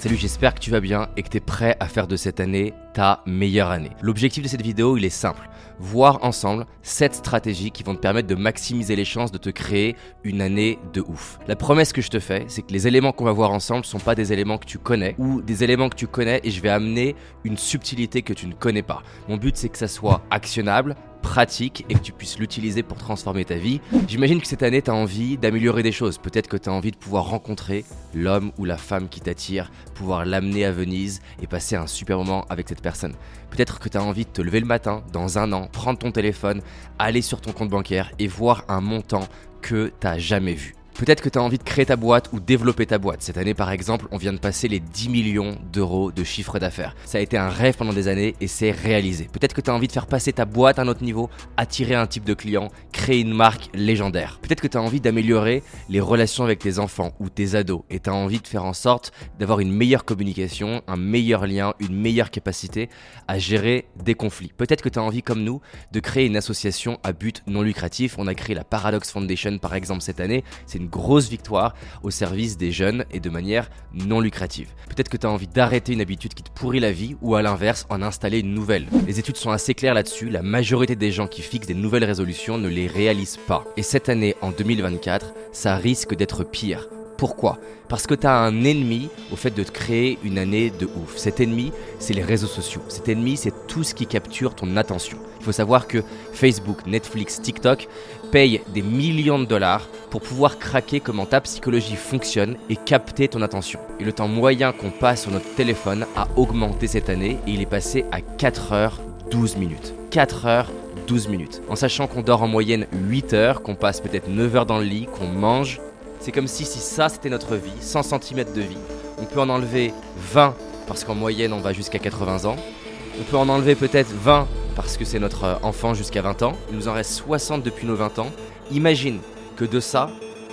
Salut, j'espère que tu vas bien et que tu es prêt à faire de cette année ta meilleure année. L'objectif de cette vidéo, il est simple. Voir ensemble 7 stratégies qui vont te permettre de maximiser les chances de te créer une année de ouf. La promesse que je te fais, c'est que les éléments qu'on va voir ensemble sont pas des éléments que tu connais ou des éléments que tu connais et je vais amener une subtilité que tu ne connais pas. Mon but, c'est que ça soit actionnable, pratique et que tu puisses l'utiliser pour transformer ta vie. J'imagine que cette année, tu as envie d'améliorer des choses. Peut-être que tu as envie de pouvoir rencontrer l'homme ou la femme qui t'attire, pouvoir l'amener à Venise et passer un super moment avec cette personne. Peut-être que tu as envie de te lever le matin, dans un an, prendre ton téléphone, aller sur ton compte bancaire et voir un montant que tu n'as jamais vu. Peut-être que tu as envie de créer ta boîte ou développer ta boîte. Cette année, par exemple, on vient de passer les 10 millions d'euros de chiffre d'affaires. Ça a été un rêve pendant des années et c'est réalisé. Peut-être que tu as envie de faire passer ta boîte à un autre niveau, attirer un type de client, créer une marque légendaire. Peut-être que tu as envie d'améliorer les relations avec tes enfants ou tes ados et tu as envie de faire en sorte d'avoir une meilleure communication, un meilleur lien, une meilleure capacité à gérer des conflits. Peut-être que tu as envie, comme nous, de créer une association à but non lucratif. On a créé la Paradox Foundation, par exemple, cette année. Grosse victoire au service des jeunes et de manière non lucrative. Peut-être que tu as envie d'arrêter une habitude qui te pourrit la vie ou à l'inverse en installer une nouvelle. Les études sont assez claires là-dessus, la majorité des gens qui fixent des nouvelles résolutions ne les réalisent pas. Et cette année, en 2024, ça risque d'être pire. Pourquoi? Parce que tu as un ennemi au fait de créer une année de ouf. Cet ennemi, c'est les réseaux sociaux. Cet ennemi, c'est tout ce qui capture ton attention. Il faut savoir que Facebook, Netflix, TikTok payent des millions de dollars pour pouvoir craquer comment ta psychologie fonctionne et capter ton attention. Et le temps moyen qu'on passe sur notre téléphone a augmenté cette année et il est passé à 4 heures 12 minutes. 4 heures 12 minutes. En sachant qu'on dort en moyenne 8 heures, qu'on passe peut-être 9 heures dans le lit, qu'on mange, c'est comme si, si ça c'était notre vie, 100 cm de vie, on peut en enlever 20 parce qu'en moyenne on va jusqu'à 80 ans. On peut en enlever peut-être 20 parce que c'est notre enfant jusqu'à 20 ans. Il nous en reste 60 depuis nos 20 ans. Imagine que de ça,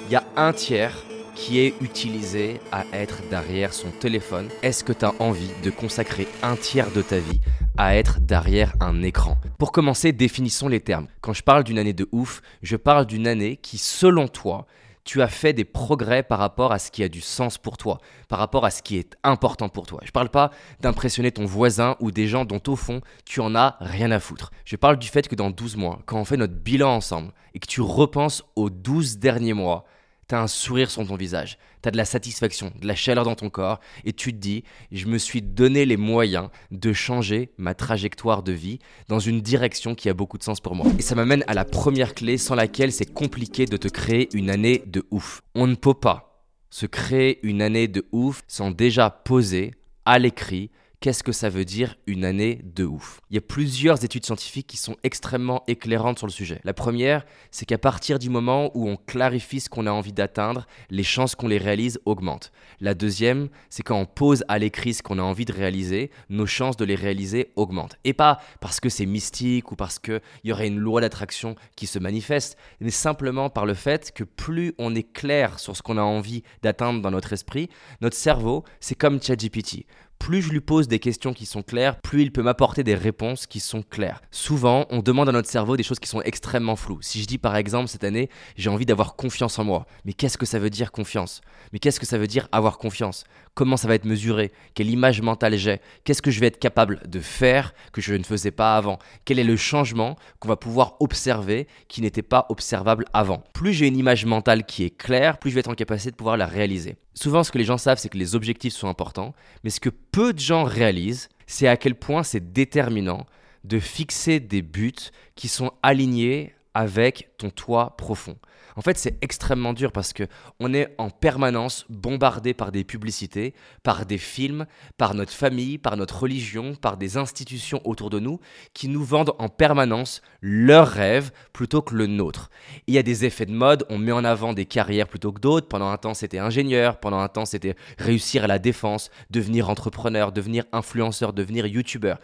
il y a un tiers qui est utilisé à être derrière son téléphone. Est-ce que tu as envie de consacrer un tiers de ta vie à être derrière un écran? Pour commencer, définissons les termes. Quand je parle d'une année de ouf, je parle d'une année qui, selon toi, tu as fait des progrès par rapport à ce qui a du sens pour toi, par rapport à ce qui est important pour toi. Je ne parle pas d'impressionner ton voisin ou des gens dont au fond tu en as rien à foutre. Je parle du fait que dans 12 mois, quand on fait notre bilan ensemble et que tu repenses aux 12 derniers mois, T'as un sourire sur ton visage, t'as de la satisfaction, de la chaleur dans ton corps, et tu te dis, je me suis donné les moyens de changer ma trajectoire de vie dans une direction qui a beaucoup de sens pour moi. Et ça m'amène à la première clé sans laquelle c'est compliqué de te créer une année de ouf. On ne peut pas se créer une année de ouf sans déjà poser à l'écrit qu'est-ce que ça veut dire une année de ouf? Il y a plusieurs études scientifiques qui sont extrêmement éclairantes sur le sujet. La première, c'est qu'à partir du moment où on clarifie ce qu'on a envie d'atteindre, les chances qu'on les réalise augmentent. La deuxième, c'est quand on pose à l'écrit ce qu'on a envie de réaliser, nos chances de les réaliser augmentent. Et pas parce que c'est mystique ou parce qu'il y aurait une loi d'attraction qui se manifeste, mais simplement par le fait que plus on est clair sur ce qu'on a envie d'atteindre dans notre esprit, notre cerveau, c'est comme ChatGPT plus je lui pose des questions qui sont claires, plus il peut m'apporter des réponses qui sont claires. Souvent, on demande à notre cerveau des choses qui sont extrêmement floues. Si je dis par exemple cette année, j'ai envie d'avoir confiance en moi, mais qu'est-ce que ça veut dire confiance? Mais qu'est-ce que ça veut dire avoir confiance? Comment ça va être mesuré? Quelle image mentale j'ai? Qu'est-ce que je vais être capable de faire que je ne faisais pas avant? Quel est le changement qu'on va pouvoir observer qui n'était pas observable avant? Plus j'ai une image mentale qui est claire, plus je vais être en capacité de pouvoir la réaliser. Souvent, ce que les gens savent, c'est que les objectifs sont importants, mais ce que peu de gens réalisent, c'est à quel point c'est déterminant de fixer des buts qui sont alignés avec ton toit profond. En fait, c'est extrêmement dur parce que on est en permanence bombardé par des publicités, par des films, par notre famille, par notre religion, par des institutions autour de nous qui nous vendent en permanence leurs rêves plutôt que le nôtre. Il y a des effets de mode, on met en avant des carrières plutôt que d'autres. Pendant un temps, c'était ingénieur, pendant un temps, c'était réussir à la défense, devenir entrepreneur, devenir influenceur, devenir youtubeur.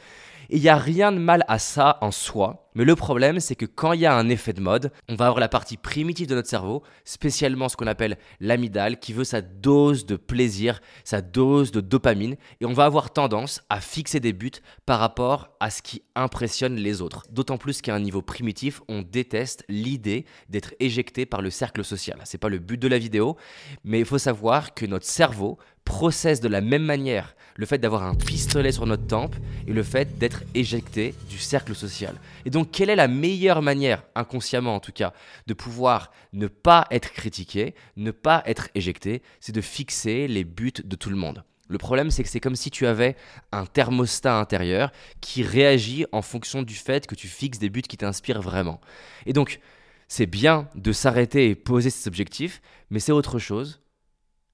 Et il n'y a rien de mal à ça en soi. Mais le problème, c'est que quand il y a un effet de mode, on va avoir la partie primitive de notre cerveau, spécialement ce qu'on appelle l'amidale, qui veut sa dose de plaisir, sa dose de dopamine, et on va avoir tendance à fixer des buts par rapport à ce qui impressionne les autres. D'autant plus qu'à un niveau primitif, on déteste l'idée d'être éjecté par le cercle social. C'est pas le but de la vidéo, mais il faut savoir que notre cerveau processe de la même manière le fait d'avoir un pistolet sur notre tempe et le fait d'être éjecté du cercle social. Et donc, quelle est la meilleure manière, inconsciemment en tout cas, de pouvoir ne pas être critiqué, ne pas être éjecté C'est de fixer les buts de tout le monde. Le problème, c'est que c'est comme si tu avais un thermostat intérieur qui réagit en fonction du fait que tu fixes des buts qui t'inspirent vraiment. Et donc, c'est bien de s'arrêter et poser ses objectifs, mais c'est autre chose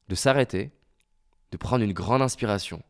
de s'arrêter, de prendre une grande inspiration,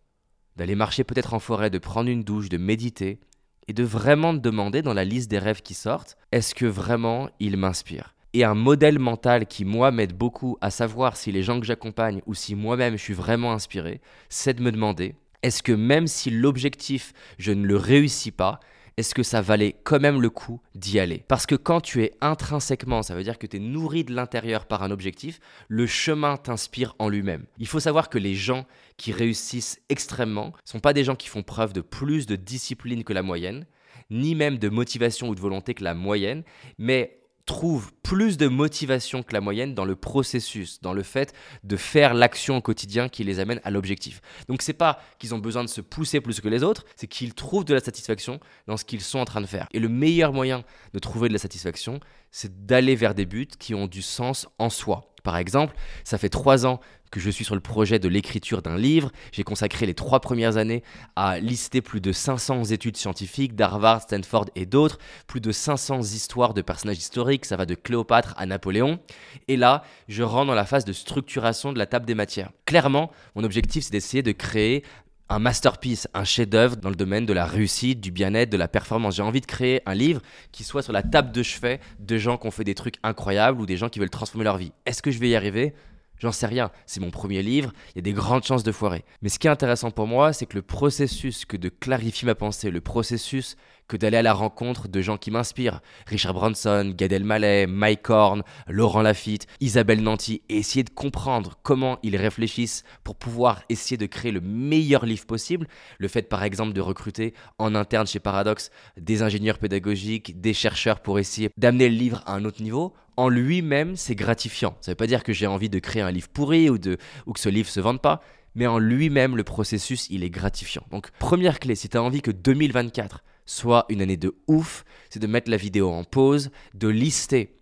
d'aller marcher peut-être en forêt, de prendre une douche, de méditer, et de vraiment te demander dans la liste des rêves qui sortent, est-ce que vraiment il m'inspire et un modèle mental qui, moi, m'aide beaucoup à savoir si les gens que j'accompagne ou si moi-même je suis vraiment inspiré, c'est de me demander, est-ce que même si l'objectif, je ne le réussis pas, est-ce que ça valait quand même le coup d'y aller? Parce que quand tu es intrinsèquement, ça veut dire que tu es nourri de l'intérieur par un objectif, le chemin t'inspire en lui-même. Il faut savoir que les gens qui réussissent extrêmement ne sont pas des gens qui font preuve de plus de discipline que la moyenne, ni même de motivation ou de volonté que la moyenne, mais trouvent plus de motivation que la moyenne dans le processus, dans le fait de faire l'action au quotidien qui les amène à l'objectif. Donc c'est pas qu'ils ont besoin de se pousser plus que les autres, c'est qu'ils trouvent de la satisfaction dans ce qu'ils sont en train de faire. Et le meilleur moyen de trouver de la satisfaction, c'est d'aller vers des buts qui ont du sens en soi. Par exemple, ça fait trois ans que je suis sur le projet de l'écriture d'un livre. J'ai consacré les trois premières années à lister plus de 500 études scientifiques d'Harvard, Stanford et d'autres, plus de 500 histoires de personnages historiques, ça va de Cléopâtre à Napoléon. Et là, je rentre dans la phase de structuration de la table des matières. Clairement, mon objectif, c'est d'essayer de créer un masterpiece, un chef-d'œuvre dans le domaine de la réussite, du bien-être, de la performance. J'ai envie de créer un livre qui soit sur la table de chevet de gens qui ont fait des trucs incroyables ou des gens qui veulent transformer leur vie. Est-ce que je vais y arriver? J'en sais rien, c'est mon premier livre, il y a des grandes chances de foirer. Mais ce qui est intéressant pour moi, c'est que le processus que de clarifier ma pensée, le processus que d'aller à la rencontre de gens qui m'inspirent. Richard Branson, Gad Elmaleh, Mike Horn, Laurent Lafitte, Isabelle Nanty, et essayer de comprendre comment ils réfléchissent pour pouvoir essayer de créer le meilleur livre possible. Le fait par exemple de recruter en interne chez Paradox des ingénieurs pédagogiques, des chercheurs pour essayer d'amener le livre à un autre niveau, en lui-même, c'est gratifiant. Ça ne veut pas dire que j'ai envie de créer un livre pourri ou, de, ou que ce livre se vende pas, mais en lui-même, le processus, il est gratifiant. Donc, première clé, si tu as envie que 2024 soit une année de ouf, c'est de mettre la vidéo en pause, de lister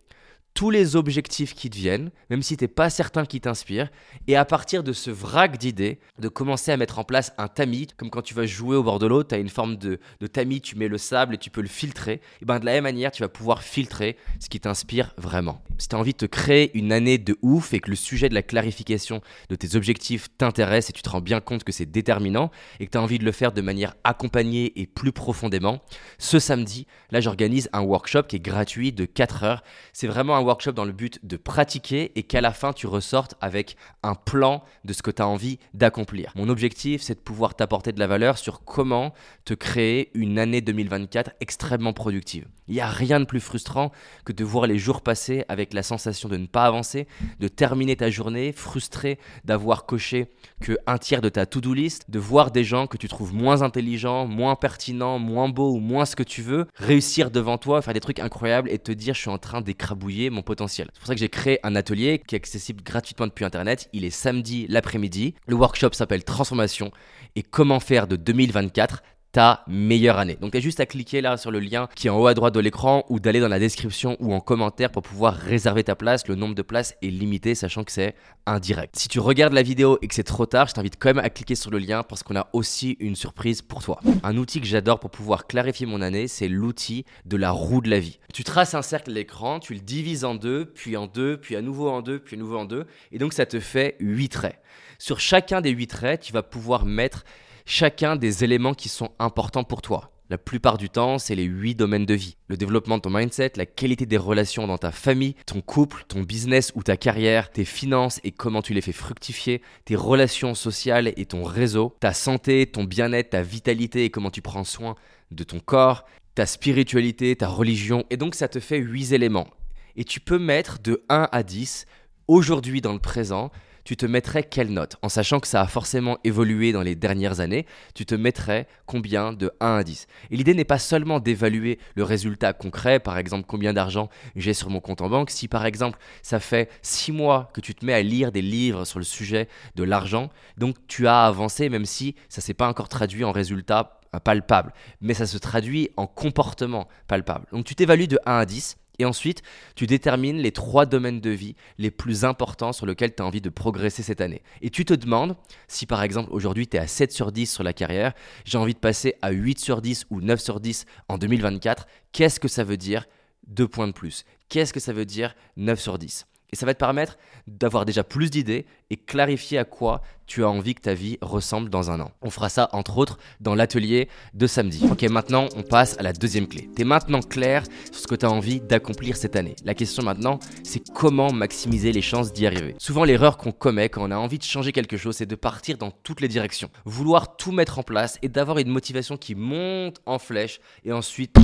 tous les objectifs qui te viennent, même si tu n'es pas certain qui t'inspirent, et à partir de ce vrac d'idées, de commencer à mettre en place un tamis, comme quand tu vas jouer au bord de l'eau, tu as une forme de, tamis, tu mets le sable et tu peux le filtrer, et ben de la même manière, tu vas pouvoir filtrer ce qui t'inspire vraiment. Si tu as envie de te créer une année de ouf et que le sujet de la clarification de tes objectifs t'intéresse et tu te rends bien compte que c'est déterminant et que tu as envie de le faire de manière accompagnée et plus profondément, ce samedi, là j'organise un workshop qui est gratuit de 4 heures. C'est vraiment un workshop dans le but de pratiquer et qu'à la fin tu ressortes avec un plan de ce que tu as envie d'accomplir. Mon objectif, c'est de pouvoir t'apporter de la valeur sur comment te créer une année 2024 extrêmement productive. Il n'y a rien de plus frustrant que de voir les jours passer avec la sensation de ne pas avancer, de terminer ta journée frustré d'avoir coché que un tiers de ta to-do list, de voir des gens que tu trouves moins intelligents, moins pertinents, moins beaux ou moins ce que tu veux, réussir devant toi, faire des trucs incroyables et te dire je suis en train d'écrabouiller mon potentiel. C'est pour ça que j'ai créé un atelier qui est accessible gratuitement depuis internet. Il est samedi l'après-midi. Le workshop s'appelle Transformation et comment faire de 2024 ta meilleure année. Donc tu as juste à cliquer là sur le lien qui est en haut à droite de l'écran ou d'aller dans la description ou en commentaire pour pouvoir réserver ta place. Le nombre de places est limité sachant que c'est indirect. Si tu regardes la vidéo et que c'est trop tard, je t'invite quand même à cliquer sur le lien parce qu'on a aussi une surprise pour toi. Un outil que j'adore pour pouvoir clarifier mon année, c'est l'outil de la roue de la vie. Tu traces un cercle l'écran, tu le divises en deux, puis en deux, puis à nouveau en deux, puis à nouveau en deux et donc ça te fait 8 traits. Sur chacun des 8 traits, tu vas pouvoir mettre chacun des éléments qui sont importants pour toi. La plupart du temps, c'est les huit domaines de vie. Le développement de ton mindset, la qualité des relations dans ta famille, ton couple, ton business ou ta carrière, tes finances et comment tu les fais fructifier, tes relations sociales et ton réseau, ta santé, ton bien-être, ta vitalité et comment tu prends soin de ton corps, ta spiritualité, ta religion. Et donc ça te fait huit éléments. Et tu peux mettre de 1 à 10, aujourd'hui dans le présent, tu te mettrais quelle note? En sachant que ça a forcément évolué dans les dernières années, tu te mettrais combien de 1 à 10 Et l'idée n'est pas seulement d'évaluer le résultat concret, par exemple combien d'argent j'ai sur mon compte en banque. Si par exemple ça fait 6 mois que tu te mets à lire des livres sur le sujet de l'argent, donc tu as avancé même si ça s'est pas encore traduit en résultat palpable, mais ça se traduit en comportement palpable. Donc tu t'évalues de 1 à 10 et ensuite, tu détermines les trois domaines de vie les plus importants sur lesquels tu as envie de progresser cette année. Et tu te demandes, si par exemple aujourd'hui tu es à 7 sur 10 sur la carrière, j'ai envie de passer à 8 sur 10 ou 9 sur 10 en 2024, qu'est-ce que ça veut dire deux points de plus? Qu'est-ce que ça veut dire 9 sur 10 et ça va te permettre d'avoir déjà plus d'idées et clarifier à quoi tu as envie que ta vie ressemble dans un an. On fera ça entre autres dans l'atelier de samedi. Ok, maintenant on passe à la deuxième clé. Tu es maintenant clair sur ce que tu as envie d'accomplir cette année. La question maintenant, c'est comment maximiser les chances d'y arriver. Souvent l'erreur qu'on commet quand on a envie de changer quelque chose, c'est de partir dans toutes les directions. Vouloir tout mettre en place et d'avoir une motivation qui monte en flèche et ensuite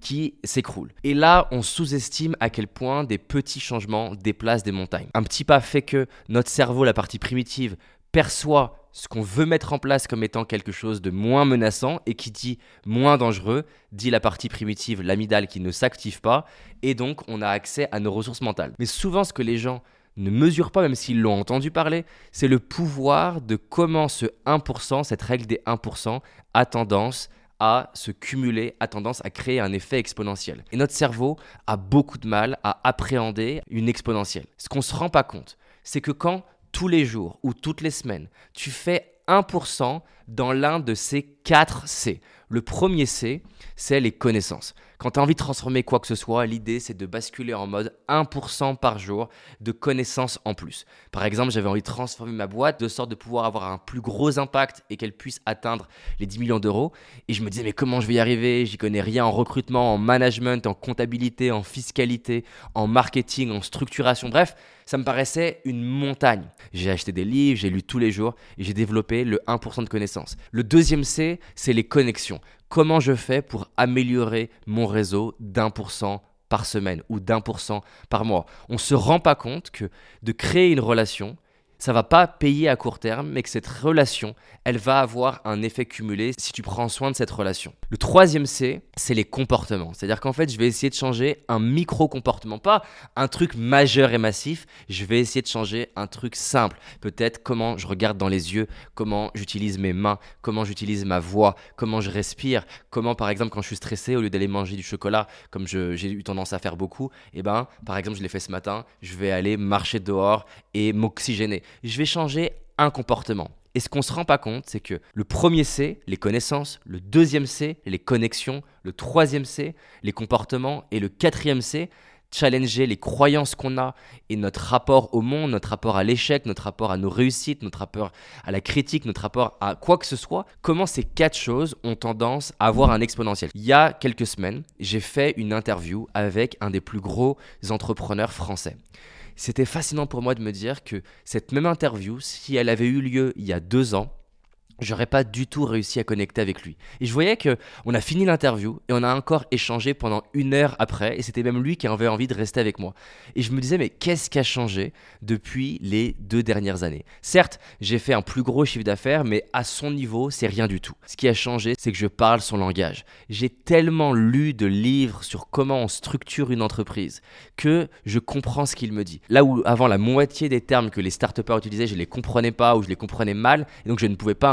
qui s'écroule. Et là, on sous-estime à quel point des petits changements déplacent des montagnes. Un petit pas fait que notre cerveau, la partie primitive, perçoit ce qu'on veut mettre en place comme étant quelque chose de moins menaçant et qui dit moins dangereux, dit la partie primitive, l'amidale qui ne s'active pas, et donc on a accès à nos ressources mentales. Mais souvent ce que les gens ne mesurent pas, même s'ils l'ont entendu parler, c'est le pouvoir de comment ce 1%, cette règle des 1%, a tendance à se cumuler, a tendance à créer un effet exponentiel. Et notre cerveau a beaucoup de mal à appréhender une exponentielle. Ce qu'on ne se rend pas compte, c'est que quand tous les jours ou toutes les semaines, tu fais 1% dans l'un de ces 4 C. Le premier C, c'est les connaissances. Quand tu as envie de transformer quoi que ce soit, l'idée c'est de basculer en mode 1% par jour de connaissances en plus. Par exemple, j'avais envie de transformer ma boîte de sorte de pouvoir avoir un plus gros impact et qu'elle puisse atteindre les 10 millions d'euros. Et je me disais, mais comment je vais y arriver? J'y connais rien en recrutement, en management, en comptabilité, en fiscalité, en marketing, en structuration. Bref, ça me paraissait une montagne. J'ai acheté des livres, j'ai lu tous les jours et j'ai développé le 1% de connaissances. Le deuxième C, c'est les connexions comment je fais pour améliorer mon réseau d'un pour cent par semaine ou d'un pour cent par mois? On ne se rend pas compte que de créer une relation, ça va pas payer à court terme, mais que cette relation, elle va avoir un effet cumulé si tu prends soin de cette relation. Le troisième C, c'est les comportements. C'est-à-dire qu'en fait, je vais essayer de changer un micro-comportement, pas un truc majeur et massif. Je vais essayer de changer un truc simple. Peut-être comment je regarde dans les yeux, comment j'utilise mes mains, comment j'utilise ma voix, comment je respire, comment par exemple quand je suis stressé, au lieu d'aller manger du chocolat, comme j'ai eu tendance à faire beaucoup, et eh ben par exemple je l'ai fait ce matin, je vais aller marcher dehors et m'oxygéner je vais changer un comportement. Et ce qu'on ne se rend pas compte, c'est que le premier C, les connaissances, le deuxième C, les connexions, le troisième C, les comportements, et le quatrième C, challenger les croyances qu'on a et notre rapport au monde, notre rapport à l'échec, notre rapport à nos réussites, notre rapport à la critique, notre rapport à quoi que ce soit, comment ces quatre choses ont tendance à avoir un exponentiel. Il y a quelques semaines, j'ai fait une interview avec un des plus gros entrepreneurs français c'était fascinant pour moi de me dire que cette même interview, si elle avait eu lieu il y a deux ans, j'aurais pas du tout réussi à connecter avec lui. Et je voyais que on a fini l'interview et on a encore échangé pendant une heure après et c'était même lui qui avait envie de rester avec moi. Et je me disais mais qu'est-ce qui a changé depuis les deux dernières années? Certes, j'ai fait un plus gros chiffre d'affaires mais à son niveau, c'est rien du tout. Ce qui a changé, c'est que je parle son langage. J'ai tellement lu de livres sur comment on structure une entreprise que je comprends ce qu'il me dit. Là où avant la moitié des termes que les start utilisaient, je les comprenais pas ou je les comprenais mal et donc je ne pouvais pas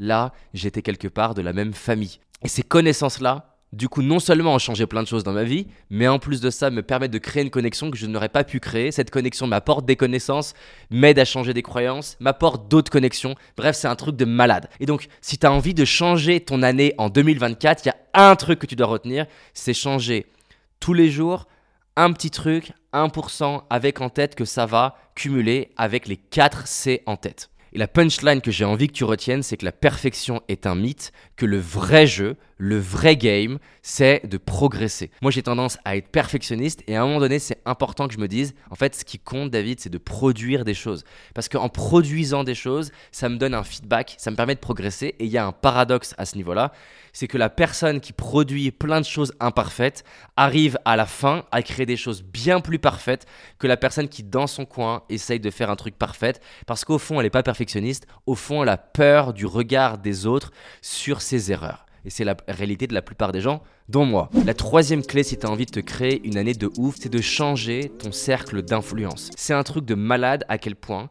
là, j'étais quelque part de la même famille. Et ces connaissances-là, du coup, non seulement ont changé plein de choses dans ma vie, mais en plus de ça, me permettent de créer une connexion que je n'aurais pas pu créer. Cette connexion m'apporte des connaissances, m'aide à changer des croyances, m'apporte d'autres connexions. Bref, c'est un truc de malade. Et donc, si tu as envie de changer ton année en 2024, il y a un truc que tu dois retenir, c'est changer tous les jours un petit truc, 1%, avec en tête que ça va cumuler avec les 4 C en tête. Et la punchline que j'ai envie que tu retiennes, c'est que la perfection est un mythe, que le vrai jeu, Le vrai game, c'est de progresser. Moi, j'ai tendance à être perfectionniste et à un moment donné, c'est important que je me dise, en fait, ce qui compte, David, c'est de produire des choses. Parce qu'en produisant des choses, ça me donne un feedback, ça me permet de progresser. Et il y a un paradoxe à ce niveau-là, c'est que la personne qui produit plein de choses imparfaites arrive à la fin à créer des choses bien plus parfaites que la personne qui, dans son coin, essaye de faire un truc parfait. Parce qu'au fond, elle n'est pas perfectionniste. Au fond, elle a peur du regard des autres sur ses erreurs. Et c'est la réalité de la plupart des gens, dont moi. La troisième clé, si tu as envie de te créer une année de ouf, c'est de changer ton cercle d'influence. C'est un truc de malade à quel point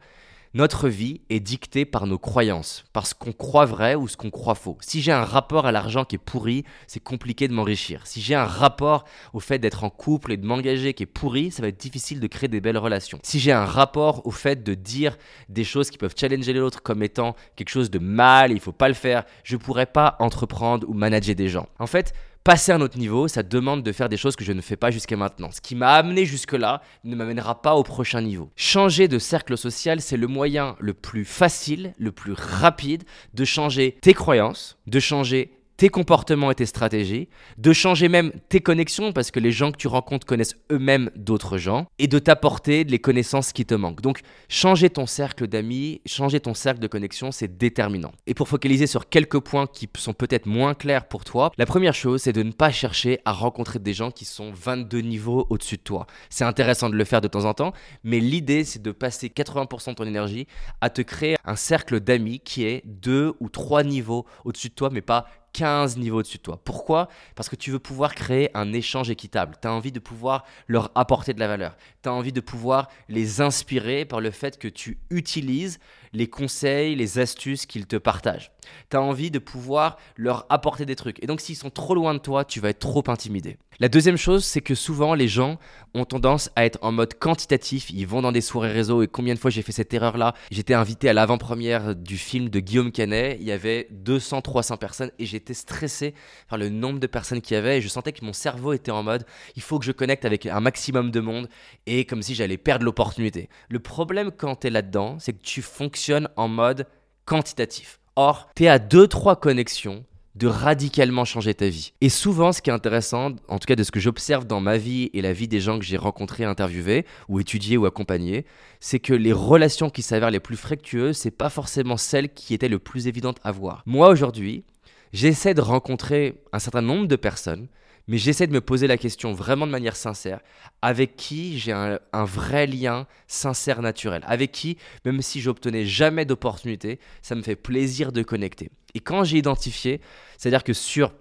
notre vie est dictée par nos croyances, par ce qu'on croit vrai ou ce qu'on croit faux. Si j'ai un rapport à l'argent qui est pourri, c'est compliqué de m'enrichir. Si j'ai un rapport au fait d'être en couple et de m'engager qui est pourri, ça va être difficile de créer des belles relations. Si j'ai un rapport au fait de dire des choses qui peuvent challenger l'autre comme étant quelque chose de mal, il faut pas le faire, je pourrais pas entreprendre ou manager des gens. En fait, Passer à un autre niveau, ça demande de faire des choses que je ne fais pas jusqu'à maintenant. Ce qui m'a amené jusque-là ne m'amènera pas au prochain niveau. Changer de cercle social, c'est le moyen le plus facile, le plus rapide de changer tes croyances, de changer tes comportements et tes stratégies, de changer même tes connexions parce que les gens que tu rencontres connaissent eux-mêmes d'autres gens et de t'apporter les connaissances qui te manquent. Donc changer ton cercle d'amis, changer ton cercle de connexion, c'est déterminant. Et pour focaliser sur quelques points qui sont peut-être moins clairs pour toi, la première chose, c'est de ne pas chercher à rencontrer des gens qui sont 22 niveaux au-dessus de toi. C'est intéressant de le faire de temps en temps, mais l'idée, c'est de passer 80% de ton énergie à te créer un cercle d'amis qui est 2 ou 3 niveaux au-dessus de toi, mais pas 15 niveaux au-dessus de toi. Pourquoi? Parce que tu veux pouvoir créer un échange équitable. Tu as envie de pouvoir leur apporter de la valeur. Tu as envie de pouvoir les inspirer par le fait que tu utilises les conseils, les astuces qu'ils te partagent. Tu as envie de pouvoir leur apporter des trucs. Et donc s'ils sont trop loin de toi, tu vas être trop intimidé. La deuxième chose, c'est que souvent les gens ont tendance à être en mode quantitatif. Ils vont dans des soirées réseau et combien de fois j'ai fait cette erreur-là? J'étais invité à l'avant-première du film de Guillaume Canet. Il y avait 200-300 personnes et j'étais stressé par le nombre de personnes qu'il y avait et je sentais que mon cerveau était en mode il faut que je connecte avec un maximum de monde et comme si j'allais perdre l'opportunité. Le problème quand tu es là-dedans, c'est que tu fonctionnes en mode quantitatif. Or, tu es à 2-3 connexions de radicalement changer ta vie. Et souvent, ce qui est intéressant, en tout cas de ce que j'observe dans ma vie et la vie des gens que j'ai rencontrés, interviewés, ou étudiés ou accompagnés, c'est que les relations qui s'avèrent les plus fructueuses, c'est pas forcément celles qui étaient le plus évidentes à voir. Moi aujourd'hui, j'essaie de rencontrer un certain nombre de personnes mais j'essaie de me poser la question vraiment de manière sincère, avec qui j'ai un, vrai lien sincère, naturel, avec qui, même si j'obtenais jamais d'opportunité, ça me fait plaisir de connecter? Et quand j'ai identifié, c'est-à-dire que sur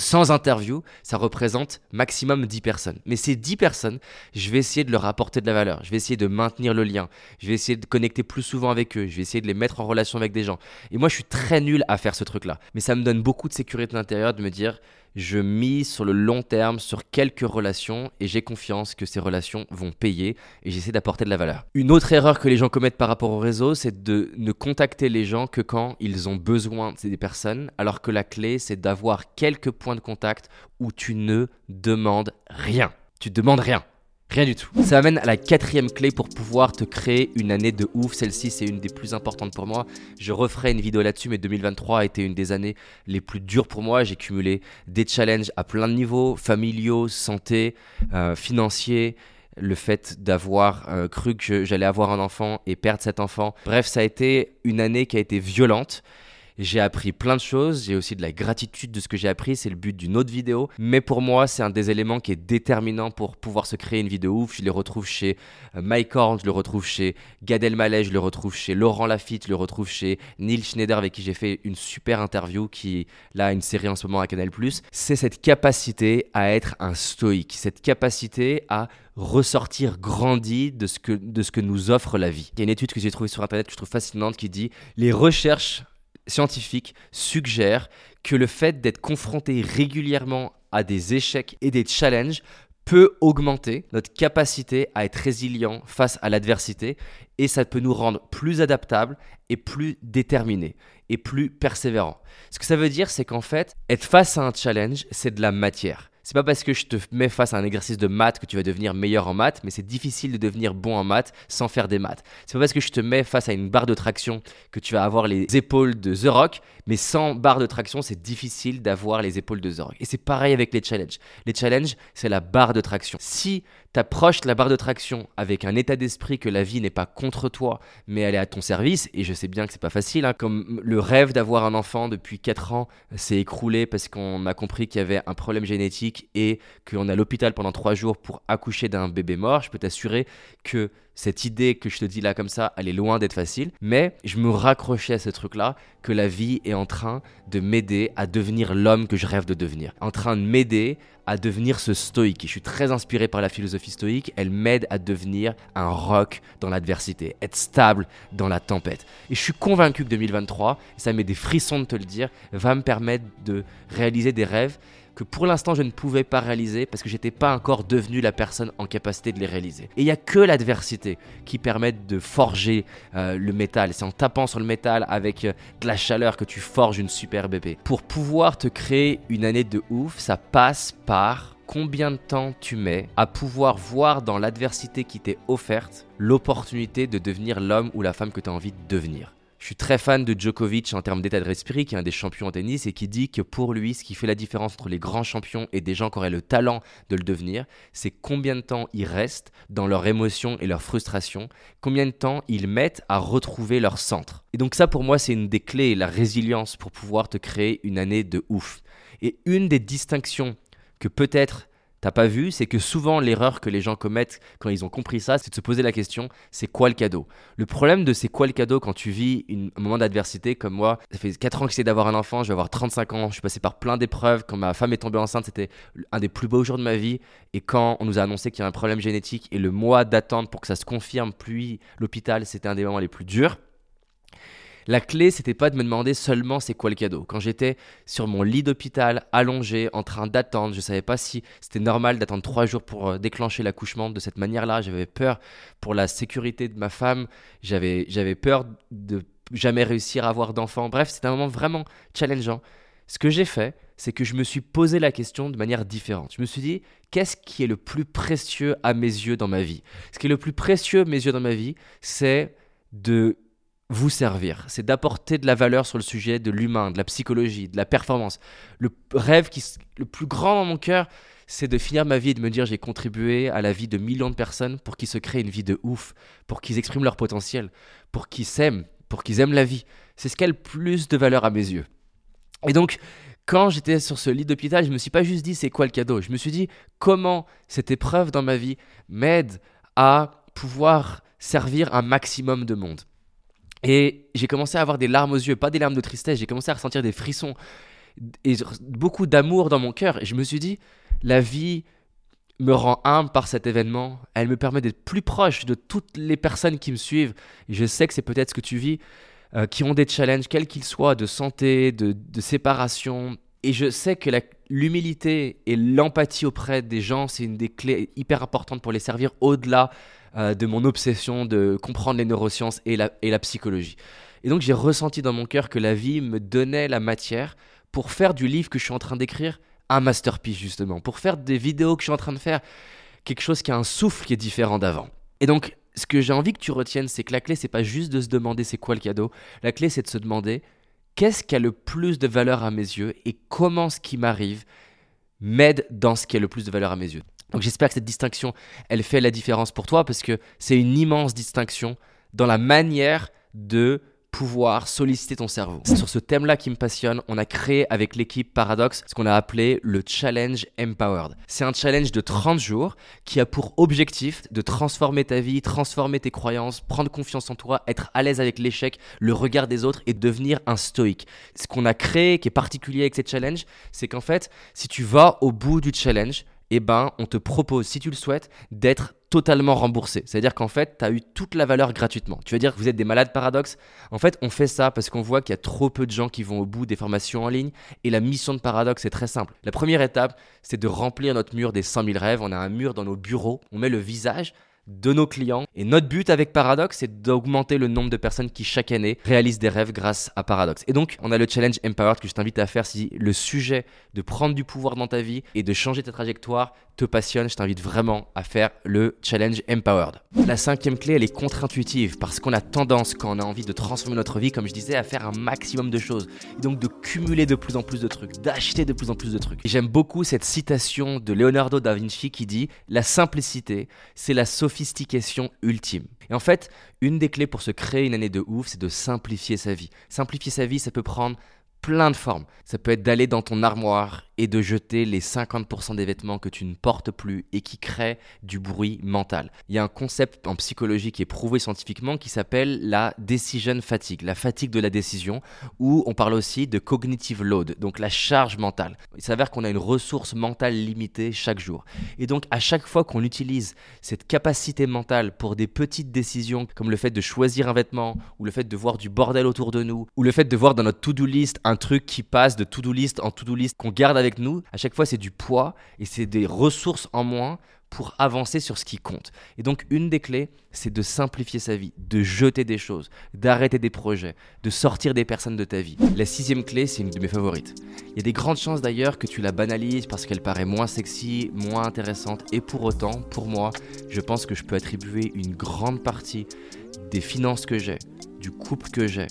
sans interview, ça représente maximum 10 personnes. Mais ces 10 personnes, je vais essayer de leur apporter de la valeur. Je vais essayer de maintenir le lien. Je vais essayer de connecter plus souvent avec eux. Je vais essayer de les mettre en relation avec des gens. Et moi, je suis très nul à faire ce truc-là. Mais ça me donne beaucoup de sécurité intérieure de me dire, je mise sur le long terme sur quelques relations et j'ai confiance que ces relations vont payer et j'essaie d'apporter de la valeur. Une autre erreur que les gens commettent par rapport au réseau, c'est de ne contacter les gens que quand ils ont besoin des personnes, alors que la clé, c'est d'avoir quelques points de contact où tu ne demandes rien. Tu demandes rien. Rien du tout. Ça amène à la quatrième clé pour pouvoir te créer une année de ouf. Celle-ci, c'est une des plus importantes pour moi. Je referai une vidéo là-dessus, mais 2023 a été une des années les plus dures pour moi. J'ai cumulé des challenges à plein de niveaux, familiaux, santé, euh, financiers le fait d'avoir euh, cru que j'allais avoir un enfant et perdre cet enfant. Bref, ça a été une année qui a été violente. J'ai appris plein de choses, j'ai aussi de la gratitude de ce que j'ai appris, c'est le but d'une autre vidéo. Mais pour moi, c'est un des éléments qui est déterminant pour pouvoir se créer une vidéo ouf. Je les retrouve chez euh, Mike Horn, je le retrouve chez Gad Elmaleh, je le retrouve chez Laurent Lafitte, je le retrouve chez Neil Schneider avec qui j'ai fait une super interview qui là une série en ce moment à Canal+. C'est cette capacité à être un stoïque, cette capacité à ressortir grandi de ce que, de ce que nous offre la vie. Il y a une étude que j'ai trouvée sur Internet que je trouve fascinante qui dit les recherches scientifiques suggèrent que le fait d'être confronté régulièrement à des échecs et des challenges peut augmenter notre capacité à être résilient face à l'adversité et ça peut nous rendre plus adaptables et plus déterminés et plus persévérants. Ce que ça veut dire, c'est qu'en fait, être face à un challenge, c'est de la matière C'est pas parce que je te mets face à un exercice de maths que tu vas devenir meilleur en maths, mais c'est difficile de devenir bon en maths sans faire des maths. C'est pas parce que je te mets face à une barre de traction que tu vas avoir les épaules de The Rock, mais sans barre de traction, c'est difficile d'avoir les épaules de The Rock. Et c'est pareil avec les challenges. Les challenges, c'est la barre de traction. Si tu approches la barre de traction avec un état d'esprit que la vie n'est pas contre toi, mais elle est à ton service, et je sais bien que c'est pas facile, hein, comme le rêve d'avoir un enfant depuis 4 ans s'est écroulé parce qu'on a compris qu'il y avait un problème génétique et qu'on est à l'hôpital pendant 3 jours pour accoucher d'un bébé mort, je peux t'assurer que cette idée que je te dis là comme ça, elle est loin d'être facile, mais je me raccrochais à ce truc-là, que la vie est en train de m'aider à devenir l'homme que je rêve de devenir, en train de m'aider à devenir ce stoïque. Je suis très inspiré par la philosophie stoïque, elle m'aide à devenir un rock dans l'adversité, être stable dans la tempête. Et je suis convaincu que 2023, ça met des frissons de te le dire, va me permettre de réaliser des rêves que pour l'instant je ne pouvais pas réaliser parce que j'étais pas encore devenu la personne en capacité de les réaliser. Et il n'y a que l'adversité qui permet de forger euh, le métal. C'est en tapant sur le métal avec euh, de la chaleur que tu forges une super bébé. Pour pouvoir te créer une année de ouf, ça passe par combien de temps tu mets à pouvoir voir dans l'adversité qui t'est offerte l'opportunité de devenir l'homme ou la femme que tu as envie de devenir. Je suis très fan de Djokovic en termes d'état de l'esprit, qui est un des champions en tennis, et qui dit que pour lui, ce qui fait la différence entre les grands champions et des gens qui auraient le talent de le devenir, c'est combien de temps ils restent dans leurs émotions et leurs frustrations, combien de temps ils mettent à retrouver leur centre. Et donc ça, pour moi, c'est une des clés, la résilience pour pouvoir te créer une année de ouf. Et une des distinctions que peut-être t'as pas vu, c'est que souvent l'erreur que les gens commettent quand ils ont compris ça, c'est de se poser la question c'est quoi le cadeau? Le problème de c'est quoi le cadeau quand tu vis un moment d'adversité comme moi, ça fait 4 ans que j'essaie d'avoir un enfant, je vais avoir 35 ans, je suis passé par plein d'épreuves. Quand ma femme est tombée enceinte, c'était un des plus beaux jours de ma vie. Et quand on nous a annoncé qu'il y a un problème génétique et le mois d'attente pour que ça se confirme, puis l'hôpital, c'était un des moments les plus durs. La clé, c'était pas de me demander seulement c'est quoi le cadeau. Quand j'étais sur mon lit d'hôpital, allongé, en train d'attendre, je savais pas si c'était normal d'attendre trois jours pour euh, déclencher l'accouchement de cette manière-là. J'avais peur pour la sécurité de ma femme. J'avais, peur de jamais réussir à avoir d'enfant. Bref, c'était un moment vraiment challengeant. Ce que j'ai fait, c'est que je me suis posé la question de manière différente. Je me suis dit, qu'est-ce qui est le plus précieux à mes yeux dans ma vie? Ce qui est le plus précieux à mes yeux dans ma vie, c'est de vous servir, c'est d'apporter de la valeur sur le sujet de l'humain, de la psychologie, de la performance. Le rêve qui le plus grand dans mon cœur, c'est de finir ma vie et de me dire j'ai contribué à la vie de millions de personnes pour qu'ils se créent une vie de ouf, pour qu'ils expriment leur potentiel, pour qu'ils s'aiment, pour qu'ils aiment la vie. C'est ce qui a le plus de valeur à mes yeux. Et donc, quand j'étais sur ce lit d'hôpital, je me suis pas juste dit c'est quoi le cadeau. Je me suis dit comment cette épreuve dans ma vie m'aide à pouvoir servir un maximum de monde. Et j'ai commencé à avoir des larmes aux yeux, pas des larmes de tristesse, j'ai commencé à ressentir des frissons et beaucoup d'amour dans mon cœur. Et je me suis dit, la vie me rend humble par cet événement, elle me permet d'être plus proche de toutes les personnes qui me suivent. Et je sais que c'est peut-être ce que tu vis, euh, qui ont des challenges, quels qu'ils soient, de santé, de, de séparation. Et je sais que l'humilité et l'empathie auprès des gens, c'est une des clés hyper importantes pour les servir au-delà euh, de mon obsession de comprendre les neurosciences et la, et la psychologie. Et donc j'ai ressenti dans mon cœur que la vie me donnait la matière pour faire du livre que je suis en train d'écrire un masterpiece justement, pour faire des vidéos que je suis en train de faire, quelque chose qui a un souffle qui est différent d'avant. Et donc ce que j'ai envie que tu retiennes, c'est que la clé, c'est pas juste de se demander c'est quoi le cadeau, la clé c'est de se demander qu'est-ce qui a le plus de valeur à mes yeux et comment ce qui m'arrive m'aide dans ce qui a le plus de valeur à mes yeux. Donc j'espère que cette distinction, elle fait la différence pour toi parce que c'est une immense distinction dans la manière de pouvoir solliciter ton cerveau. C'est sur ce thème-là qui me passionne. On a créé avec l'équipe Paradox ce qu'on a appelé le Challenge Empowered. C'est un challenge de 30 jours qui a pour objectif de transformer ta vie, transformer tes croyances, prendre confiance en toi, être à l'aise avec l'échec, le regard des autres et devenir un stoïque. Ce qu'on a créé qui est particulier avec cette challenge, c'est qu'en fait, si tu vas au bout du challenge, eh ben, on te propose, si tu le souhaites, d'être totalement remboursé. C'est-à-dire qu'en fait, tu as eu toute la valeur gratuitement. Tu vas dire que vous êtes des malades paradoxes? En fait, on fait ça parce qu'on voit qu'il y a trop peu de gens qui vont au bout des formations en ligne. Et la mission de Paradoxe est très simple. La première étape, c'est de remplir notre mur des 100 000 rêves. On a un mur dans nos bureaux. On met le visage de nos clients. Et notre but avec Paradox, c'est d'augmenter le nombre de personnes qui chaque année réalisent des rêves grâce à Paradox. Et donc, on a le challenge Empowered que je t'invite à faire si le sujet de prendre du pouvoir dans ta vie et de changer ta trajectoire te passionne, je t'invite vraiment à faire le challenge Empowered. La cinquième clé, elle est contre-intuitive parce qu'on a tendance, quand on a envie de transformer notre vie, comme je disais, à faire un maximum de choses. Et donc de cumuler de plus en plus de trucs, d'acheter de plus en plus de trucs. J'aime beaucoup cette citation de Leonardo da Vinci qui dit La simplicité, c'est la sophistication ultime. Et en fait, une des clés pour se créer une année de ouf, c'est de simplifier sa vie. Simplifier sa vie, ça peut prendre plein de formes. Ça peut être d'aller dans ton armoire et de jeter les 50% des vêtements que tu ne portes plus et qui créent du bruit mental. Il y a un concept en psychologie qui est prouvé scientifiquement qui s'appelle la decision fatigue, la fatigue de la décision, où on parle aussi de cognitive load, donc la charge mentale. Il s'avère qu'on a une ressource mentale limitée chaque jour. Et donc à chaque fois qu'on utilise cette capacité mentale pour des petites décisions comme le fait de choisir un vêtement ou le fait de voir du bordel autour de nous ou le fait de voir dans notre to-do list un truc qui passe de to-do list en to-do list qu'on garde avec nous, à chaque fois c'est du poids et c'est des ressources en moins pour avancer sur ce qui compte. Et donc une des clés, c'est de simplifier sa vie, de jeter des choses, d'arrêter des projets, de sortir des personnes de ta vie. La sixième clé, c'est une de mes favorites. Il y a des grandes chances d'ailleurs que tu la banalises parce qu'elle paraît moins sexy, moins intéressante, et pour autant, pour moi, je pense que je peux attribuer une grande partie des finances que j'ai, du couple que j'ai,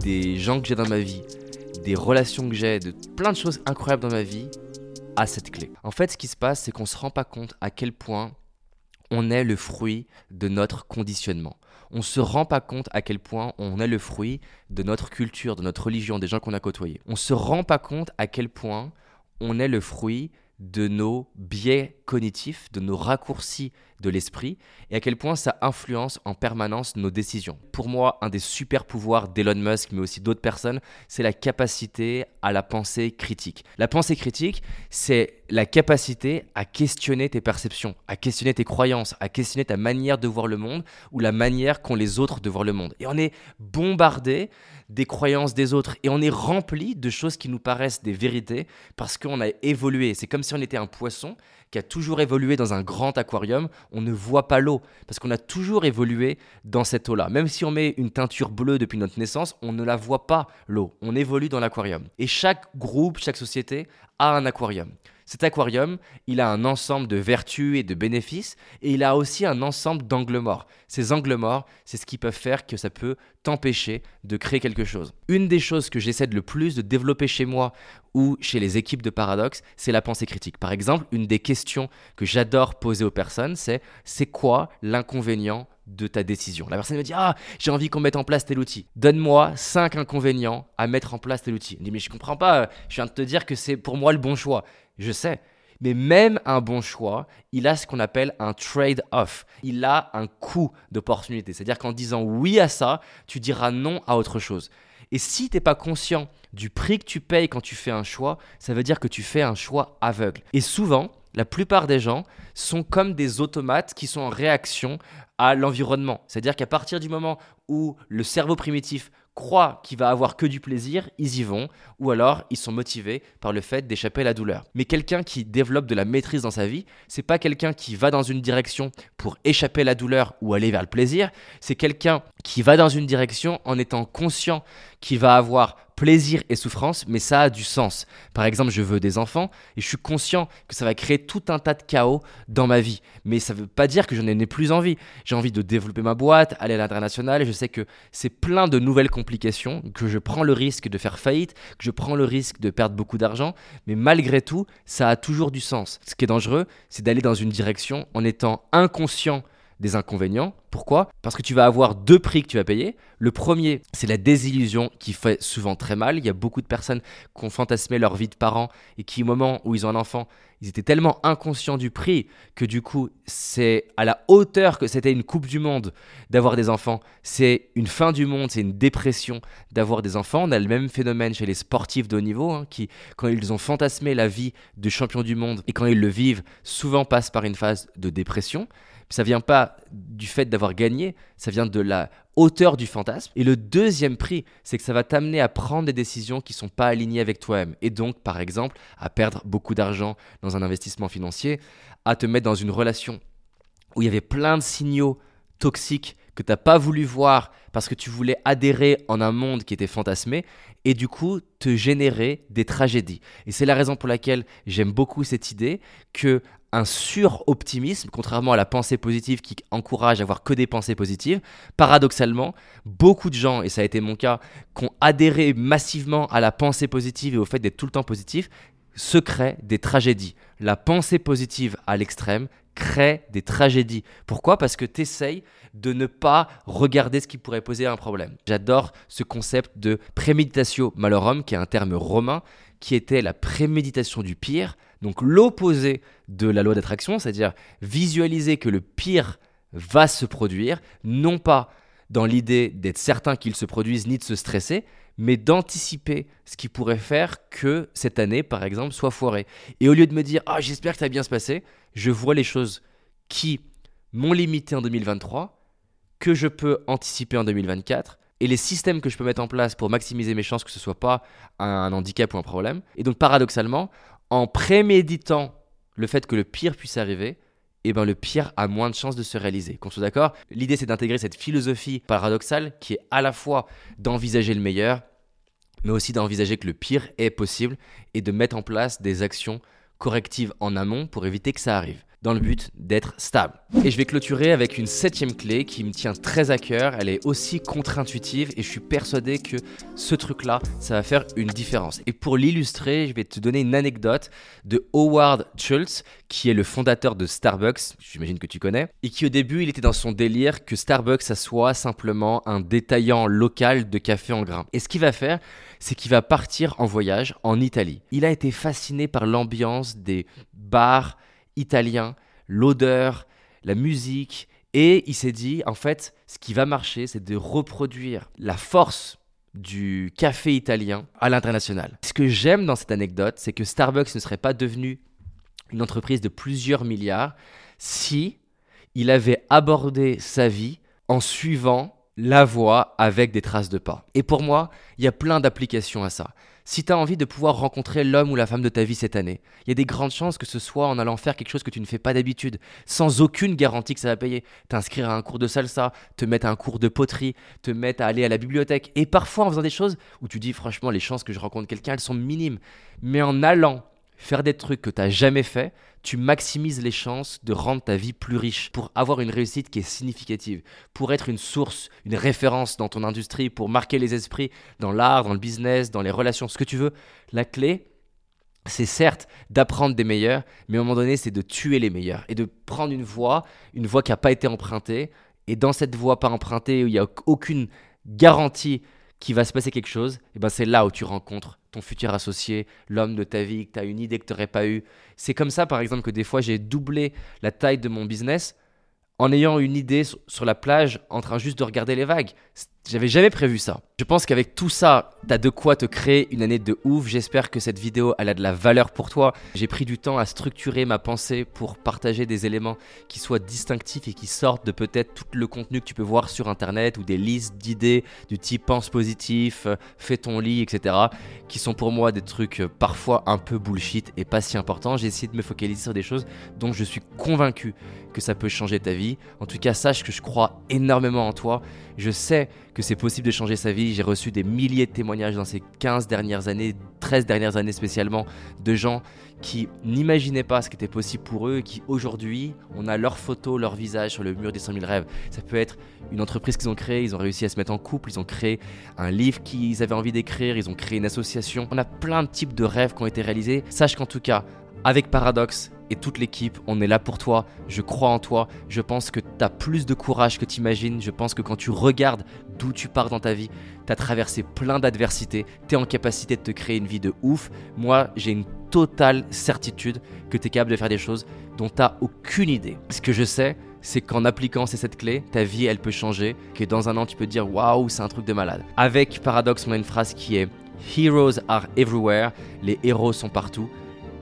des gens que j'ai dans ma vie, des relations que j'ai, de plein de choses incroyables dans ma vie à cette clé. En fait, ce qui se passe, c'est qu'on ne se rend pas compte à quel point on est le fruit de notre conditionnement. On ne se rend pas compte à quel point on est le fruit de notre culture, de notre religion, des gens qu'on a côtoyés. On ne se rend pas compte à quel point on est le fruit de nos biais cognitifs, de nos raccourcis de l'esprit, et à quel point ça influence en permanence nos décisions. Pour moi, un des super pouvoirs d'Elon Musk, mais aussi d'autres personnes, c'est la capacité à la pensée critique. La pensée critique, c'est la capacité à questionner tes perceptions, à questionner tes croyances, à questionner ta manière de voir le monde ou la manière qu'ont les autres de voir le monde. Et on est bombardé des croyances des autres et on est rempli de choses qui nous paraissent des vérités parce qu'on a évolué. C'est comme si on était un poisson a toujours évolué dans un grand aquarium, on ne voit pas l'eau parce qu'on a toujours évolué dans cette eau-là. Même si on met une teinture bleue depuis notre naissance, on ne la voit pas l'eau. On évolue dans l'aquarium. Et chaque groupe, chaque société a un aquarium. Cet aquarium, il a un ensemble de vertus et de bénéfices, et il a aussi un ensemble d'angles morts. Ces angles morts, c'est ce qui peut faire que ça peut t'empêcher de créer quelque chose. Une des choses que j'essaie de le plus de développer chez moi ou chez les équipes de Paradox, c'est la pensée critique. Par exemple, une des questions que j'adore poser aux personnes, c'est c'est quoi l'inconvénient de ta décision? La personne me dit Ah, j'ai envie qu'on mette en place tel outil. Donne-moi 5 inconvénients à mettre en place tel outil. Je dis Mais je comprends pas, je viens de te dire que c'est pour moi le bon choix. Je sais. Mais même un bon choix, il a ce qu'on appelle un trade-off. Il a un coût d'opportunité. C'est-à-dire qu'en disant oui à ça, tu diras non à autre chose. Et si tu n'es pas conscient du prix que tu payes quand tu fais un choix, ça veut dire que tu fais un choix aveugle. Et souvent, la plupart des gens sont comme des automates qui sont en réaction à l'environnement. C'est-à-dire qu'à partir du moment où le cerveau primitif croit qu'il va avoir que du plaisir, ils y vont, ou alors ils sont motivés par le fait d'échapper à la douleur. Mais quelqu'un qui développe de la maîtrise dans sa vie, c'est pas quelqu'un qui va dans une direction pour échapper à la douleur ou aller vers le plaisir, c'est quelqu'un qui va dans une direction en étant conscient qu'il va avoir plaisir et souffrance, mais ça a du sens. Par exemple, je veux des enfants et je suis conscient que ça va créer tout un tas de chaos dans ma vie. Mais ça ne veut pas dire que je n'en ai plus envie. J'ai envie de développer ma boîte, aller à l'international et je sais que c'est plein de nouvelles complications, que je prends le risque de faire faillite, que je prends le risque de perdre beaucoup d'argent, mais malgré tout, ça a toujours du sens. Ce qui est dangereux, c'est d'aller dans une direction en étant inconscient des inconvénients. Pourquoi? Parce que tu vas avoir deux prix que tu vas payer. Le premier, c'est la désillusion qui fait souvent très mal. Il y a beaucoup de personnes qui ont fantasmé leur vie de parents et qui, au moment où ils ont un enfant, ils étaient tellement inconscients du prix que du coup, c'est à la hauteur que c'était une Coupe du Monde d'avoir des enfants. C'est une fin du monde, c'est une dépression d'avoir des enfants. On a le même phénomène chez les sportifs de haut niveau hein, qui, quand ils ont fantasmé la vie de champion du monde et quand ils le vivent, souvent passent par une phase de dépression ça vient pas du fait d'avoir gagné, ça vient de la hauteur du fantasme. Et le deuxième prix, c'est que ça va t'amener à prendre des décisions qui sont pas alignées avec toi-même. Et donc, par exemple, à perdre beaucoup d'argent dans un investissement financier, à te mettre dans une relation où il y avait plein de signaux toxiques que tu n'as pas voulu voir parce que tu voulais adhérer en un monde qui était fantasmé et du coup te générer des tragédies. Et c'est la raison pour laquelle j'aime beaucoup cette idée que un sur-optimisme, contrairement à la pensée positive qui encourage à avoir que des pensées positives, paradoxalement, beaucoup de gens, et ça a été mon cas, qui ont adhéré massivement à la pensée positive et au fait d'être tout le temps positif, se créent des tragédies. La pensée positive à l'extrême crée des tragédies. Pourquoi? Parce que tu essayes de ne pas regarder ce qui pourrait poser un problème. J'adore ce concept de préméditatio malorum, qui est un terme romain, qui était la préméditation du pire, donc l'opposé de la loi d'attraction, c'est-à-dire visualiser que le pire va se produire, non pas dans l'idée d'être certain qu'il se produise ni de se stresser, mais d'anticiper ce qui pourrait faire que cette année, par exemple, soit foirée. Et au lieu de me dire ah j'espère que ça va bien se passer, je vois les choses qui m'ont limité en 2023, que je peux anticiper en 2024 et les systèmes que je peux mettre en place pour maximiser mes chances que ce soit pas un handicap ou un problème. Et donc paradoxalement, en préméditant le fait que le pire puisse arriver, eh ben le pire a moins de chances de se réaliser. Qu'on soit d'accord L'idée c'est d'intégrer cette philosophie paradoxale qui est à la fois d'envisager le meilleur, mais aussi d'envisager que le pire est possible et de mettre en place des actions correctives en amont pour éviter que ça arrive dans le but d'être stable. Et je vais clôturer avec une septième clé qui me tient très à cœur. Elle est aussi contre-intuitive et je suis persuadé que ce truc-là, ça va faire une différence. Et pour l'illustrer, je vais te donner une anecdote de Howard Schultz, qui est le fondateur de Starbucks, j'imagine que tu connais, et qui au début, il était dans son délire que Starbucks, ça soit simplement un détaillant local de café en grains. Et ce qu'il va faire, c'est qu'il va partir en voyage en Italie. Il a été fasciné par l'ambiance des bars, italien, l'odeur, la musique. Et il s'est dit, en fait, ce qui va marcher, c'est de reproduire la force du café italien à l'international. Ce que j'aime dans cette anecdote, c'est que Starbucks ne serait pas devenu une entreprise de plusieurs milliards si il avait abordé sa vie en suivant la voie avec des traces de pas. Et pour moi, il y a plein d'applications à ça. Si tu as envie de pouvoir rencontrer l'homme ou la femme de ta vie cette année, il y a des grandes chances que ce soit en allant faire quelque chose que tu ne fais pas d'habitude, sans aucune garantie que ça va payer. T'inscrire à un cours de salsa, te mettre à un cours de poterie, te mettre à aller à la bibliothèque. Et parfois en faisant des choses où tu dis franchement les chances que je rencontre quelqu'un, elles sont minimes. Mais en allant faire des trucs que tu n'as jamais fait, tu maximises les chances de rendre ta vie plus riche, pour avoir une réussite qui est significative, pour être une source, une référence dans ton industrie, pour marquer les esprits dans l'art, dans le business, dans les relations, ce que tu veux. La clé, c'est certes d'apprendre des meilleurs, mais à un moment donné, c'est de tuer les meilleurs et de prendre une voie, une voie qui n'a pas été empruntée. Et dans cette voie pas empruntée, où il n'y a aucune garantie qu'il va se passer quelque chose, et ben c'est là où tu rencontres ton futur associé, l'homme de ta vie, que tu as une idée que tu n'aurais pas eu. C'est comme ça, par exemple, que des fois, j'ai doublé la taille de mon business en ayant une idée sur la plage en train juste de regarder les vagues. J'avais jamais prévu ça. Je pense qu'avec tout ça, t'as de quoi te créer une année de ouf. J'espère que cette vidéo, a de la valeur pour toi. J'ai pris du temps à structurer ma pensée pour partager des éléments qui soient distinctifs et qui sortent de peut-être tout le contenu que tu peux voir sur internet ou des listes d'idées du type pense positif, euh, fais ton lit, etc. qui sont pour moi des trucs euh, parfois un peu bullshit et pas si importants. J'ai essayé de me focaliser sur des choses dont je suis convaincu que ça peut changer ta vie. En tout cas, sache que je crois énormément en toi. Je sais que c'est possible de changer sa vie. J'ai reçu des milliers de témoignages dans ces 15 dernières années, 13 dernières années spécialement, de gens qui n'imaginaient pas ce qui était possible pour eux et qui aujourd'hui, on a leur photo, leur visage sur le mur des 100 000 rêves. Ça peut être une entreprise qu'ils ont créée, ils ont réussi à se mettre en couple, ils ont créé un livre qu'ils avaient envie d'écrire, ils ont créé une association. On a plein de types de rêves qui ont été réalisés. Sache qu'en tout cas, avec Paradox et toute l'équipe, on est là pour toi. Je crois en toi. Je pense que tu as plus de courage que tu imagines. Je pense que quand tu regardes d'où tu pars dans ta vie, tu as traversé plein d'adversités. Tu es en capacité de te créer une vie de ouf. Moi, j'ai une totale certitude que tu es capable de faire des choses dont tu aucune idée. Ce que je sais, c'est qu'en appliquant ces sept clés, ta vie, elle peut changer. Que dans un an, tu peux te dire waouh, c'est un truc de malade. Avec Paradox, on a une phrase qui est Heroes are everywhere. Les héros sont partout.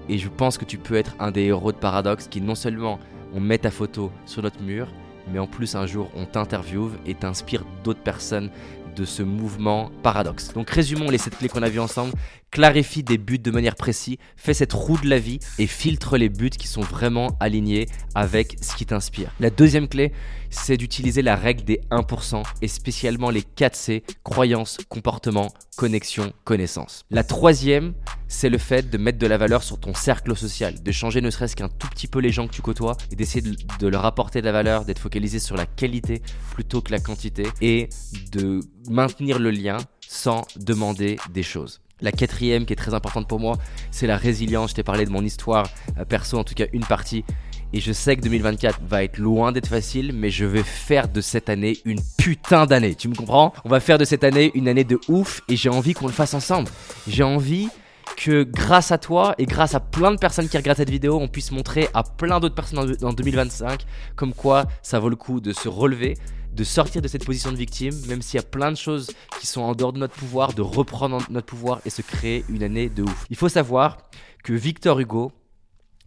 Et je pense que tu peux être un des héros de Paradox qui non seulement on met ta photo sur notre mur, mais en plus un jour on t'interviewe et t'inspire d'autres personnes de ce mouvement paradoxe. Donc résumons les 7 clés qu'on a vues ensemble. Clarifie des buts de manière précise, fais cette roue de la vie et filtre les buts qui sont vraiment alignés avec ce qui t'inspire. La deuxième clé, c'est d'utiliser la règle des 1% et spécialement les 4 C, croyances, comportement, connexion, connaissance. La troisième, c'est le fait de mettre de la valeur sur ton cercle social, de changer ne serait-ce qu'un tout petit peu les gens que tu côtoies et d'essayer de, de leur apporter de la valeur, d'être focalisé sur la qualité plutôt que la quantité et de maintenir le lien sans demander des choses. La quatrième qui est très importante pour moi, c'est la résilience. Je t'ai parlé de mon histoire euh, perso, en tout cas une partie. Et je sais que 2024 va être loin d'être facile, mais je vais faire de cette année une putain d'année. Tu me comprends? On va faire de cette année une année de ouf et j'ai envie qu'on le fasse ensemble. J'ai envie que grâce à toi et grâce à plein de personnes qui regardent cette vidéo, on puisse montrer à plein d'autres personnes en 2025 comme quoi ça vaut le coup de se relever, de sortir de cette position de victime, même s'il y a plein de choses qui sont en dehors de notre pouvoir, de reprendre notre pouvoir et se créer une année de ouf. Il faut savoir que Victor Hugo,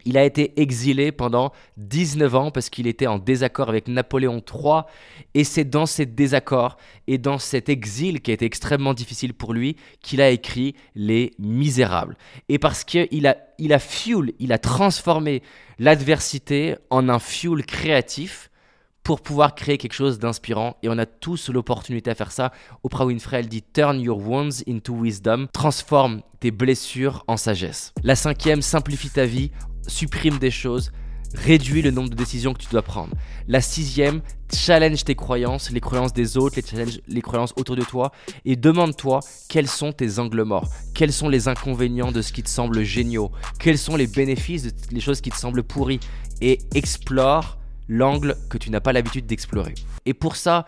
il a été exilé pendant 19 ans parce qu'il était en désaccord avec Napoléon III. Et c'est dans ces désaccords et dans cet exil qui a été extrêmement difficile pour lui qu'il a écrit Les Misérables. Et parce qu'il a, il a fuel, il a transformé l'adversité en un fuel créatif pour pouvoir créer quelque chose d'inspirant. Et on a tous l'opportunité à faire ça. Oprah Winfrey, elle dit Turn your wounds into wisdom. Transforme tes blessures en sagesse. La cinquième, simplifie ta vie, supprime des choses, réduis le nombre de décisions que tu dois prendre. La sixième, challenge tes croyances, les croyances des autres, les, les croyances autour de toi, et demande-toi quels sont tes angles morts, quels sont les inconvénients de ce qui te semble géniaux, quels sont les bénéfices des choses qui te semblent pourries, et explore l'angle que tu n'as pas l'habitude d'explorer. Et pour ça,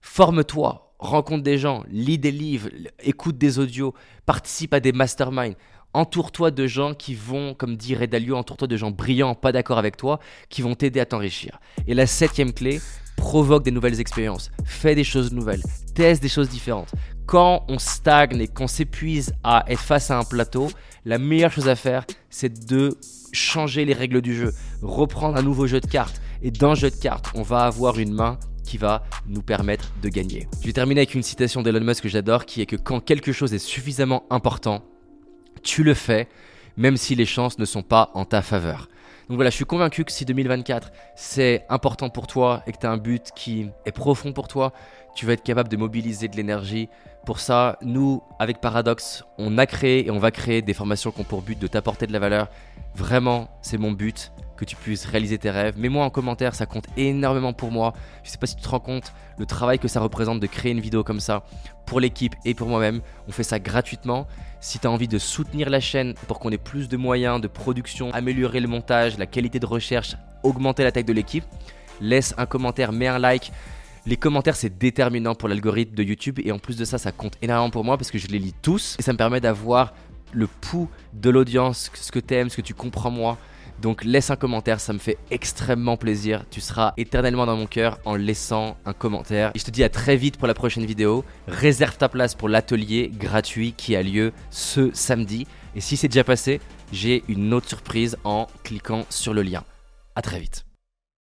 forme-toi, rencontre des gens, lis des livres, écoute des audios, participe à des masterminds. Entoure-toi de gens qui vont, comme dit Redalio, entoure-toi de gens brillants, pas d'accord avec toi, qui vont t'aider à t'enrichir. Et la septième clé, provoque des nouvelles expériences, fais des choses nouvelles, teste des choses différentes. Quand on stagne et qu'on s'épuise à être face à un plateau, la meilleure chose à faire, c'est de changer les règles du jeu, reprendre un nouveau jeu de cartes, et dans le jeu de cartes, on va avoir une main qui va nous permettre de gagner. Je vais terminer avec une citation d'Elon Musk que j'adore qui est que quand quelque chose est suffisamment important, tu le fais, même si les chances ne sont pas en ta faveur. Donc voilà, je suis convaincu que si 2024 c'est important pour toi et que tu as un but qui est profond pour toi, tu vas être capable de mobiliser de l'énergie. Pour ça, nous, avec Paradox, on a créé et on va créer des formations qui ont pour but de t'apporter de la valeur. Vraiment, c'est mon but que tu puisses réaliser tes rêves. Mets-moi en commentaire, ça compte énormément pour moi. Je sais pas si tu te rends compte le travail que ça représente de créer une vidéo comme ça pour l'équipe et pour moi-même. On fait ça gratuitement. Si tu as envie de soutenir la chaîne pour qu'on ait plus de moyens de production, améliorer le montage, la qualité de recherche, augmenter la taille de l'équipe, laisse un commentaire, mets un like. Les commentaires, c'est déterminant pour l'algorithme de YouTube et en plus de ça, ça compte énormément pour moi parce que je les lis tous et ça me permet d'avoir le pouls de l'audience, ce que tu aimes, ce que tu comprends moi. Donc laisse un commentaire, ça me fait extrêmement plaisir. Tu seras éternellement dans mon cœur en laissant un commentaire. Et je te dis à très vite pour la prochaine vidéo. Réserve ta place pour l'atelier gratuit qui a lieu ce samedi. Et si c'est déjà passé, j'ai une autre surprise en cliquant sur le lien. À très vite.